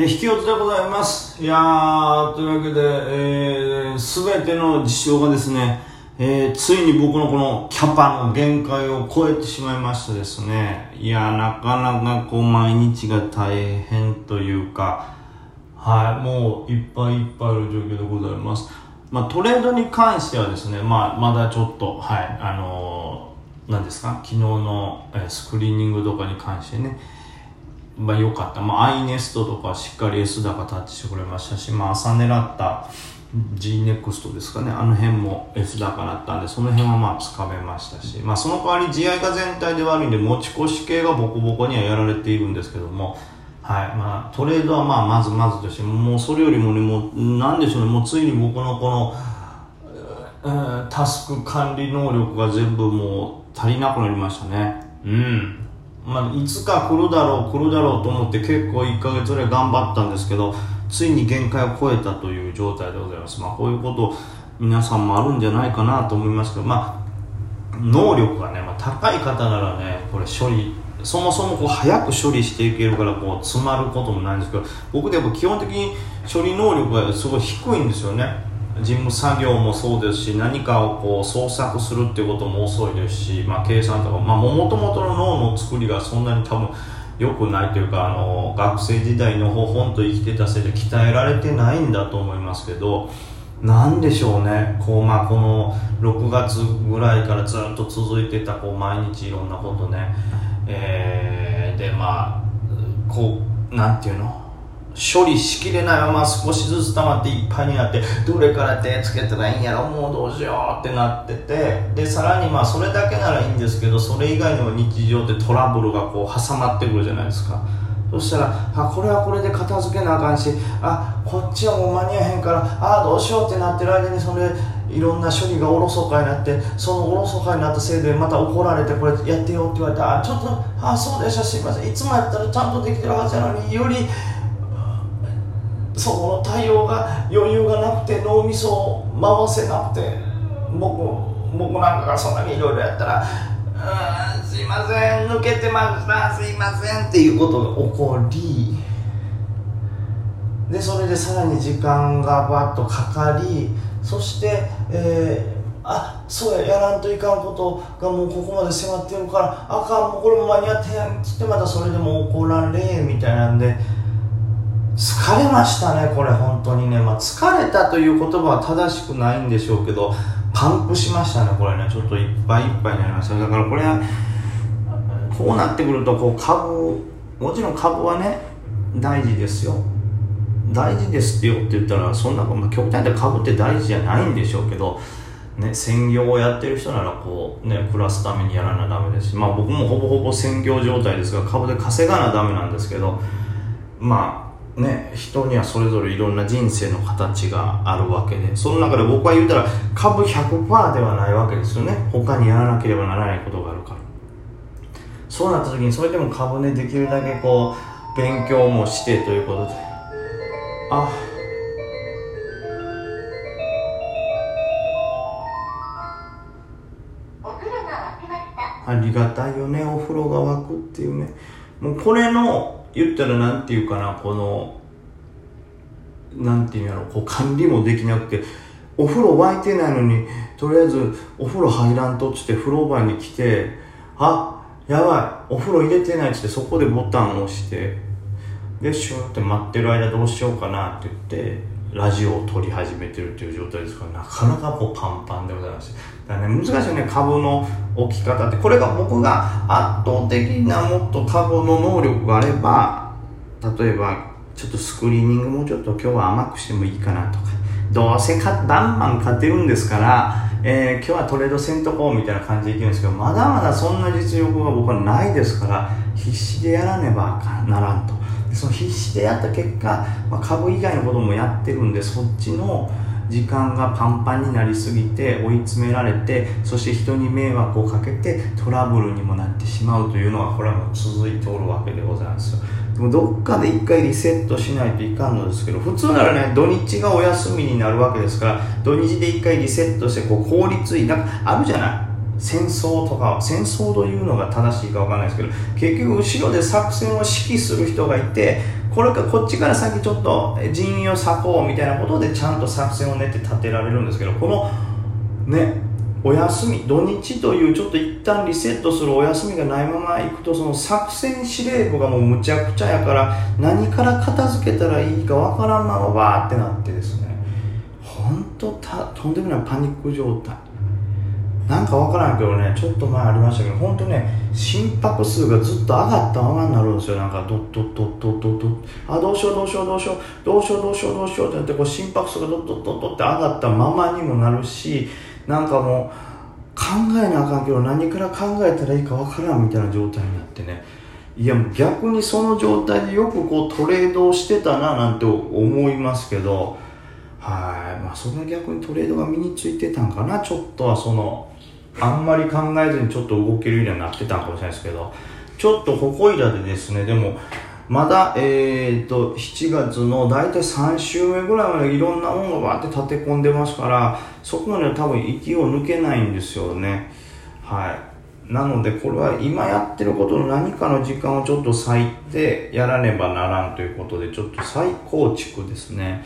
え引き寄せでございます。いやー、というわけで、えー、すべての事象がですね、えー、ついに僕のこのキャパの限界を超えてしまいましてですね、いやー、なかなかこう毎日が大変というか、はい、もういっぱいいっぱいある状況でございます。まあ、トレードに関してはですね、まあ、まだちょっと、はい、あのー、何ですか、昨日の、えスクリーニングとかに関してね、まあ良かった。まあ、アイネストとかしっかり S 高タッチしてくれましたし、まあ、朝狙った G-NEXT ですかね。あの辺も S 高だったんで、その辺はまあつかめましたし、まあ、その代わり GI が全体で悪いんで、持ち越し系がボコボコにはやられているんですけども、はい。まあ、トレードはまあ、まずまずとして、もうそれよりもね、もう、なんでしょうね、もうついに僕のこの、タスク管理能力が全部もう足りなくなりましたね。うん。まあ、いつか来るだろう、来るだろうと思って結構1ヶ月ぐらい頑張ったんですけど、ついに限界を超えたという状態でございます。まあ、こういうこと皆さんもあるんじゃないかなと思いますけど、まあ、能力がね、まあ、高い方ならね、これ処理、そもそもこう早く処理していけるからこう詰まることもないんですけど、僕でも基本的に処理能力がすごい低いんですよね。事務作業もそうですし何かをこう創作するっていうことも遅いですし、まあ、計算とか、まあ、もともとの脳の作りがそんなに多分良くないというかあの学生時代のほほんと生きてたせいで鍛えられてないんだと思いますけどなんでしょうね。こう、まあ、この6月ぐらいからずっと続いてたこう毎日いろんなことね、えーでまあこうなんていうの？処理しきれないまま少しずつ溜まっていっぱいになってどれから手つけたらいいんやろもうどうしようってなっててでさらにまあそれだけならいいんですけどそれ以外の日常でトラブルがこう挟まってくるじゃないですか。そしたらあこれはこれで片付けなあかんしあこっちはもう間に合えへんからあどうしようってなってる間にそれいろんな処理がおろそかになってそのおろそかになったせいでまた怒られてこれやってよって言われてあちょっとあそうでしたすいません。いつもやったらちゃんとできてるはずやのによりそこの対応が余裕がなくて脳みそを回せなくて僕僕なんかがそんなにいろいろやったら「すいません抜けてましたすいません」っていうことが起こりでそれでさらに時間がバッとかかりそして、えーあそうややらんといかんことがもうここまで迫ってるからあかんもうこれも間に合ってんっつってまたそれでも怒られみたいなんで疲れましたねこれ本当にね、まあ、疲れたという言葉は正しくないんでしょうけどパンクしましたねこれね。ちょっといっぱいいっぱいになりましただからこれはこうなってくるとこう株もちろん株はね大事ですよ。大事ですよって言ったらそんな、まあ、極端に株って大事じゃないんでしょうけどね、専業をやってる人ならこうね暮らすためにやらなダメですしまあ僕もほぼほぼ専業状態ですが株で稼がなダメなんですけどまあね人にはそれぞれいろんな人生の形があるわけでその中で僕は言うたら株100%ではないわけですよね。他にやらなければならないことがあるから。そうなった時にそれでも株ねできるだけこう勉強もしてということであ。ありがたいよねお風呂が沸くっていうね。もうこれの言ったらなんていうかなこのなんていうんやろこう管理もできなくてお風呂沸いてないのにとりあえずお風呂入らんとっつって風呂場に来てあやばいお風呂入れてないっつってそこでボタンを押してでシューって待ってる間どうしようかなって言ってラジオを撮り始めてるっていう状態ですからなかなかこうパンパンでございます。だね難しいね株の置き方ってこれが僕が圧倒的なもっと株の能力があれば例えばちょっとスクリーニングもちょっと今日は甘くしてもいいかなとかどうせかバンバン勝てるんですから、えー今日はトレードせんとこうみたいな感じでいけるんですけどまだまだそんな実力が僕はないですから必死でやらねばならんと。その必死でやった結果、まあ、株以外のこともやってるんでそっちの時間がパンパンになりすぎて追い詰められてそして人に迷惑をかけてトラブルにもなってしまうというのがこれはもう続いておるわけでございますよ。でもどっかで一回リセットしないといかんのですけど普通ならね土日がお休みになるわけですから土日で一回リセットしてこう効率いいなんかあるじゃない？戦争とか戦争というのが正しいかわかんないですけど結局後ろで作戦を指揮する人がいてこれかこっちから先ちょっと人員を割こうみたいなことでちゃんと作戦を練って立てられるんですけどこのねお休み土日というちょっと一旦リセットするお休みがないまま行くとその作戦司令部がもうむちゃくちゃやから何から片付けたらいいかわからんままわーってなってですね。本当たとんでもないパニック状態。なんかわからんけどねちょっと前ありましたけど本当ね心拍数がずっと上がったままになるんですよ。なんかドッドッドッドッドッドッあどうしようどうしようどうしよう。どうしようどうしようどうしようってなってこう心拍数がドッドッドッドって上がったままにもなるしなんかもう考えなあかんけど何から考えたらいいかわからんみたいな状態になってねいや逆にその状態でよくこうトレードをしてたななんて思いますけどはいまあそれは逆にトレードが身についてたんかな。ちょっとはそのあんまり考えずにちょっと動けるようになってたんかもしれないですけど。ちょっとここいらでですねでもまだ、えーと、7月の大体3週目ぐらいまでいろんなものがバーって立て込んでますからそこまでは多分息を抜けないんですよね。はい。なのでこれは今やってることの何かの時間をちょっと割いてやらねばならんということでちょっと再構築ですね。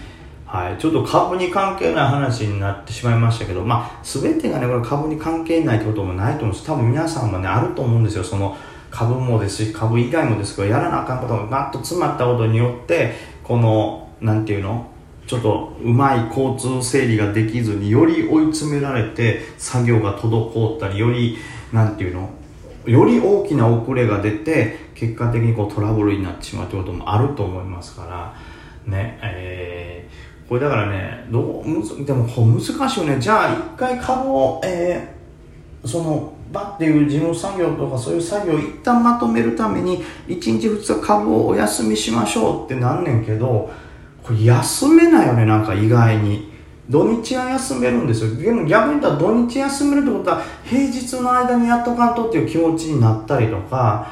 はい、ちょっと株に関係ない話になってしまいましたけど、まあ、全てがね、これ株に関係ないってこともないと思うんです。多分皆さんもね、あると思うんですよ。その、株もですし株以外もですけどやらなあかんことがガッと詰まったことによってこのなんていうの？ちょっとうまい交通整理ができずにより追い詰められて作業が滞ったりよりなんていうの？より大きな遅れが出て結果的にこうトラブルになってしまうということもあると思いますからねえー、これだからねどうむずでもこう難しいよね。じゃあ一回株を、えー、そのバッていう事務作業とかそういう作業を一旦まとめるために1日2日株をお休みしましょうってなんねんけどこれ休めないよねなんか意外に。土日は休めるんですよ。でも逆に言ったら土日休めるってことは平日の間にやっとかんとっていう気持ちになったりとか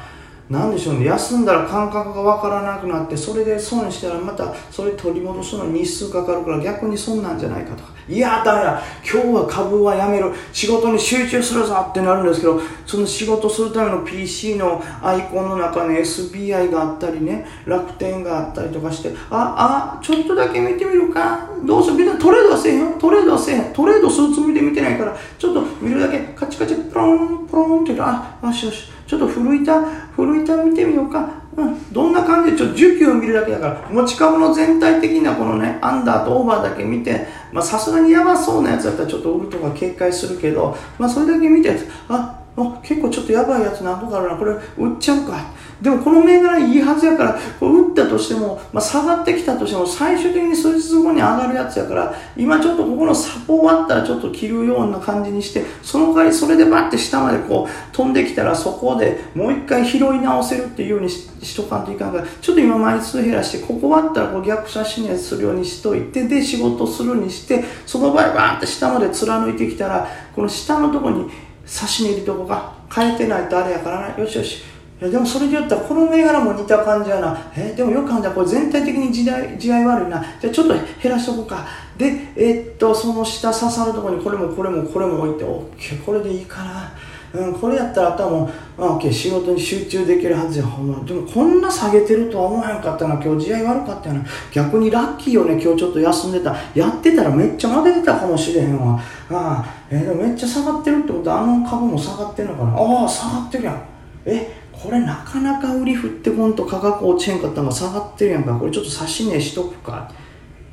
なんでしょうね。休んだら感覚が分からなくなってそれで損したらまたそれ取り戻すのに日数かかるから逆に損なんじゃないかとか。いやだめだ。今日は株はやめる仕事に集中するぞってなるんですけどその仕事するための PC のアイコンの中に SBI があったりね楽天があったりとかしてああちょっとだけ見てみるか。どうする別にトレードはせえへんトレードはせえへん。トレードするつもりで見てないからちょっと見るだけ。カチカチプロンプロンって言うとあよしよし。ちょっと古板、古板見てみようか。うん、どんな感じ？で、ちょっと需給を見るだけだから、持ち株の全体的なこのね、アンダーとオーバーだけ見て、まさすがにやばそうなやつだったらちょっと売るとか警戒するけど、まあそれだけ見て、あ、あ結構ちょっとやばいやつなんとかあるな、これ売っちゃうか。でもこの銘柄いいはずやから、これ打ったとしても、まあ、下がってきたとしても、最終的に数日後に上がるやつやから、今ちょっとここのサポ終わったらちょっと切るような感じにして、その代わりそれでバッて下までこう飛んできたら、そこでもう一回拾い直せるっていうようにしとかんといかんから、ちょっと今枚数減らして、ここ終わったらこう逆写真やするようにしといて、で仕事するにして、その場合バーって下まで貫いてきたら、この下のとこに差し値入れとこが変えてないとあれやからな、よしよし。いやでもそれで言ったらこの銘柄も似た感じやな。えでもよく考えたらこれ全体的に時代、時代悪いな。じゃあちょっと減らしとこうか。で、えー、っと、その下刺さるところにこれもこれもこれも置いて、オッケー、これでいいかな。うん、これやったらあとはもう、オッケー、仕事に集中できるはずや。ほんま。でもこんな下げてるとは思わへんかったな。今日時代悪かったよな。逆にラッキーよね。今日ちょっと休んでた。やってたらめっちゃ負けてたかもしれへんわ。ああ、えー、でもめっちゃ下がってるってことはあの株も下がってるのかな。ああ、下がってるやん。えこれなかなか売り振ってこんと価格落ちへんかったのが下がってるやんかこれちょっと差し値しとくか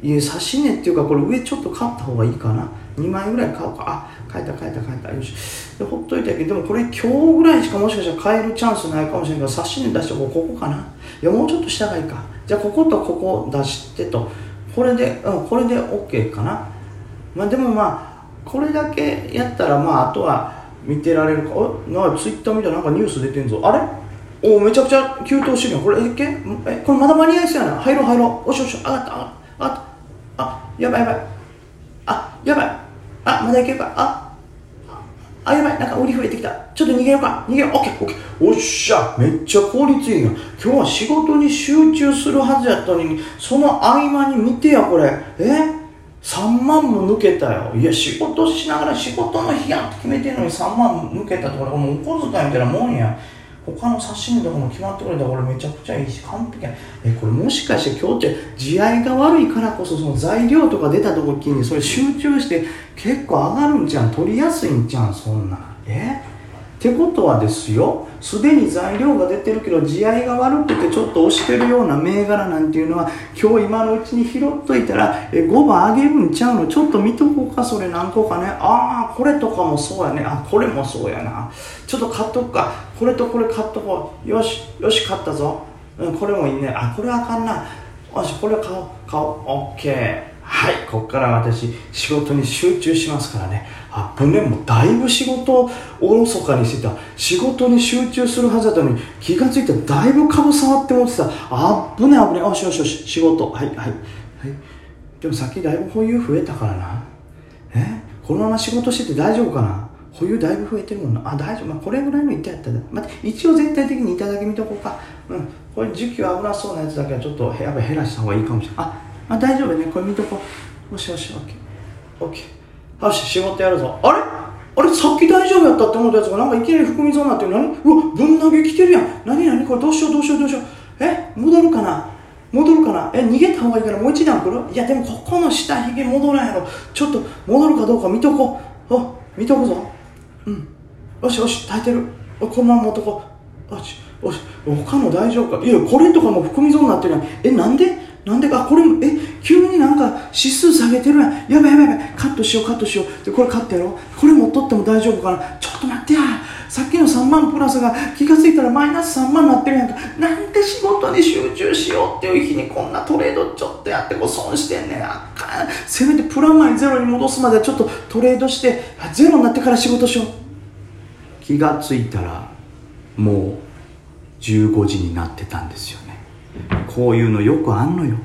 いや差し値っていうかこれ上ちょっと買った方がいいかな2枚ぐらい買おうか。あ買えた買えた買えた。よし。でほっといたけどでもこれ今日ぐらいしかもしかしたら買えるチャンスないかもしれんから差し値出してここかな。いやもうちょっと下がいいか。じゃあこことここ出してと。これでうんこれで OK かな。まあでもまあこれだけやったらまああとは見てられるか。あなかツイッター見たらなんかニュース出てんぞ。あれ？おめちゃくちゃ急騰してるやん。これえっけ？えこれまだ間に合いそうやな。入ろう入ろう。おしおし。上がった上がった上がった。あやばいやばい。あやばい。あまだいけるか。ああやばい。なんか売り増えてきた。ちょっと逃げようか。逃げよう。オッケーオッケー。おっしゃ。めっちゃ効率いいや今日は仕事に集中するはずやったのにその合間に見てやこれ。え？3万も抜けたよ。いや仕事しながら仕事の日やって決めてるのに3万抜けたところもうお小遣いみたいなもんや。他の刺身とかも決まってくれたらこれめちゃくちゃいいし完璧や。えこれもしかして今日って地合いが悪いからこそその材料とか出た時にそれ集中して結構上がるんじゃん取りやすいんじゃんそんな。んえ？ってことはですよ。すでに材料が出てるけど地合いが悪くてちょっと押してるような銘柄なんていうのは今日今のうちに拾っといたらえ5番あげるんちゃうの？ちょっと見とこうかそれ何個かね。ああこれとかもそうやね。あこれもそうやな。ちょっと買っとくか。これとこれ買っとこう。よしよし買ったぞ、うん、これもいいね。あこれあかんな。よしこれ買おう。買おう。オッケー。はいここから私仕事に集中しますからね。あぶねもうだいぶ仕事をおろそかにしてた。仕事に集中するはずだったのに気が付いたらだいぶ株触って持ってた。あぶねあぶねよしよしよし仕事。はいはいはい。でもさっきだいぶ保有増えたからな。え？このまま仕事してて大丈夫かな？保有だいぶ増えてるもんな。あ大丈夫、まあ、これぐらいの板やったら。待って一応全体的に板だけ見とこうか。うん。これ時期危なそうなやつだけはちょっとやっぱ減らした方がいいかもしれない。ああ大丈夫ね。これ見とこう。よしよし。オッケーオッケーよし仕事やるぞ。あれ？あれ？さっき大丈夫やったって思ったやつがなんかいきなり含みそうになってる。何？うわぶん投げ来てるやん。何？何？これどうしよう？どうしよう？どうしよう？え？戻るかな？戻るかな？え逃げた方がいいからもう一段来る？いやでもここの下ひげ戻らんやろ。ちょっと戻るかどうか見とこう。お見とくぞ。うん。よしよし耐えてる。このまま持っとこう。よしよし。他の大丈夫か？いやこれとかも含みそうになってるやん。えなんで？なんで？かこれもえ急になんか指数下げてるやん。やばいやばいやばい。カットしようカットしよう。でこれカットやろこれ持っとっても大丈夫かな？ちょっと待ってや。さっきの3万プラスが気が付いたらマイナス3万になってるやんか。なんで仕事に集中しようっていう日にこんなトレードちょっとやってこう損してんねんあかんせめてプラマイゼロに戻すまでちょっとトレードしてゼロになってから仕事しよう。気がついたらもう15時になってたんですよね。こういうのよくあんのよ。